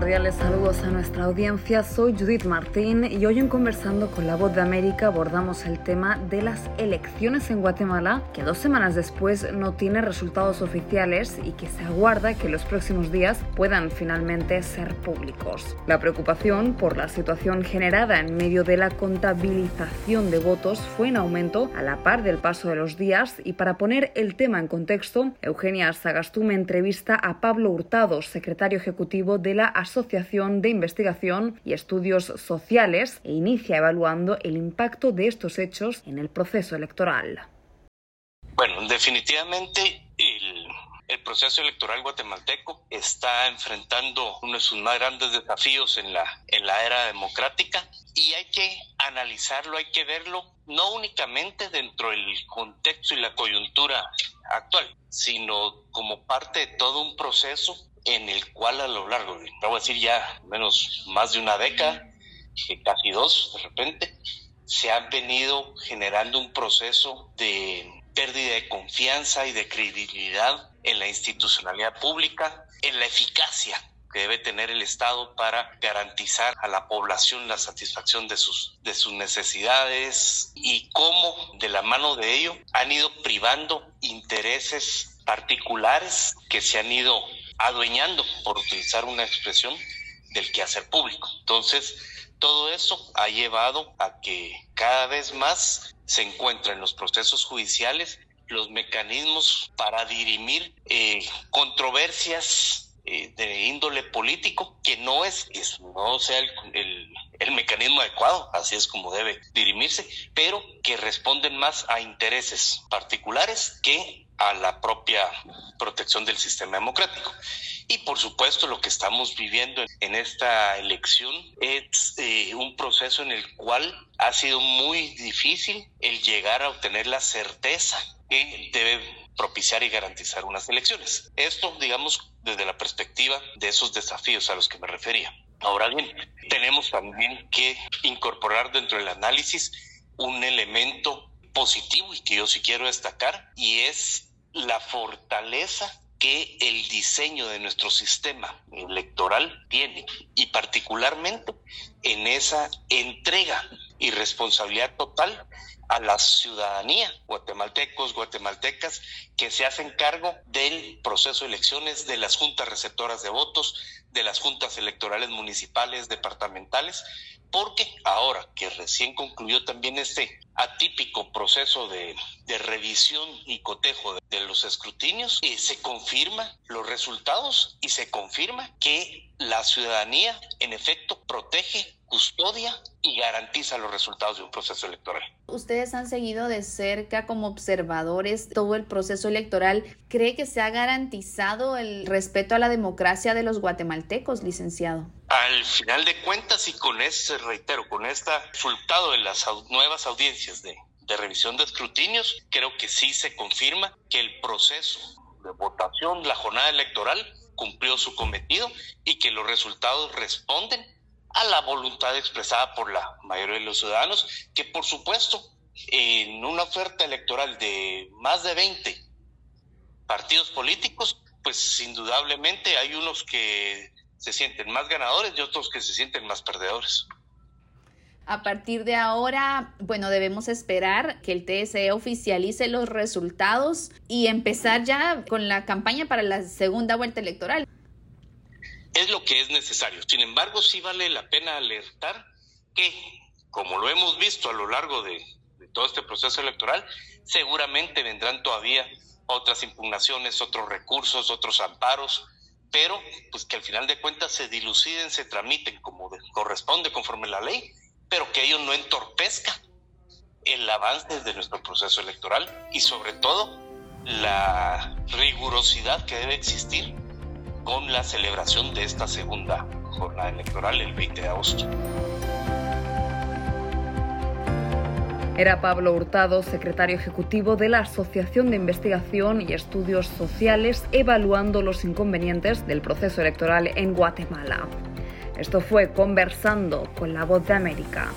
cordiales saludos a nuestra audiencia. Soy Judith Martín y hoy en Conversando con la Voz de América abordamos el tema de las elecciones en Guatemala, que dos semanas después no tiene resultados oficiales y que se aguarda que los próximos días puedan finalmente ser públicos. La preocupación por la situación generada en medio de la contabilización de votos fue en aumento a la par del paso de los días y para poner el tema en contexto, Eugenia Sagastume entrevista a Pablo Hurtado, secretario ejecutivo de la de Investigación y Estudios Sociales e inicia evaluando el impacto de estos hechos en el proceso electoral. Bueno, definitivamente el, el, proceso electoral guatemalteco está enfrentando uno de sus más grandes desafíos en la, en la era democrática y hay que analizarlo, hay que verlo no únicamente dentro del contexto y la coyuntura actual, sino como parte de todo un proceso en el cual a lo largo de, voy a decir ya menos más de una década, casi dos de repente, se ha venido generando un proceso de pérdida de confianza y de credibilidad en la institucionalidad pública, en la eficacia que debe tener el Estado para garantizar a la población la satisfacción de sus, de sus necesidades y cómo de la mano de ello han ido privando intereses particulares que se han ido adueñando, por utilizar una expresión, del quehacer público. Entonces, todo eso ha llevado a que cada vez más se encuentran en los procesos judiciales los mecanismos para dirimir eh, controversias eh, de índole político, que no es, no sea el, el, mecanismo adecuado, así es como debe dirimirse, pero que responden más a intereses particulares que a la propia protección del sistema democrático. Y por supuesto lo que estamos viviendo en esta elección es eh, un proceso en el cual ha sido muy difícil el llegar a obtener la certeza que debe propiciar y garantizar unas elecciones. Esto, digamos, desde la perspectiva de esos desafíos a los que me refería. Ahora bien, tenemos también que incorporar dentro del análisis un elemento positivo y que yo sí quiero destacar y es la fortaleza que el diseño de nuestro sistema electoral tiene y particularmente en esa entrega y responsabilidad total a la ciudadanía, guatemaltecos, guatemaltecas, que se hacen cargo del proceso de elecciones, de las juntas receptoras de votos, de las juntas electorales municipales, departamentales, porque ahora que recién concluyó también este atípico proceso de, revisión y cotejo de, los escrutinios, eh, se confirma los resultados y se confirma que la ciudadanía en efecto protege, custodia y garantiza los resultados de un proceso electoral. Ustedes han seguido de cerca como observadores todo el proceso electoral. ¿Cree que se ha garantizado el respeto a la democracia de los guatemaltecos, licenciado? Al final de cuentas y con ese, reitero, con este resultado de las nuevas audiencias de, de revisión de escrutinios, creo que sí se confirma que el proceso de votación, la jornada electoral, cumplió su cometido y que los resultados responden a la voluntad expresada por la mayoría de los ciudadanos, que por supuesto en una oferta electoral de más de 20 partidos políticos, pues indudablemente hay unos que se sienten más ganadores y otros que se sienten más perdedores. A partir de ahora, bueno, debemos esperar que el TSE oficialice los resultados y empezar ya con la campaña para la segunda vuelta electoral. Es lo que es necesario. Sin embargo, sí vale la pena alertar que, como lo hemos visto a lo largo de, todo este proceso electoral, seguramente vendrán todavía otras impugnaciones, otros recursos, otros amparos, pero pues que al final de cuentas se diluciden, se tramiten como corresponde conforme la ley, pero que ello no entorpezca el avance de nuestro proceso electoral y sobre todo la rigurosidad que debe existir con la celebración de esta segunda jornada electoral el 20 de agosto. Era Pablo Hurtado, secretario ejecutivo de la Asociación de Investigación y Estudios Sociales, evaluando los inconvenientes del proceso electoral en Guatemala. Esto fue Conversando con la Voz de América.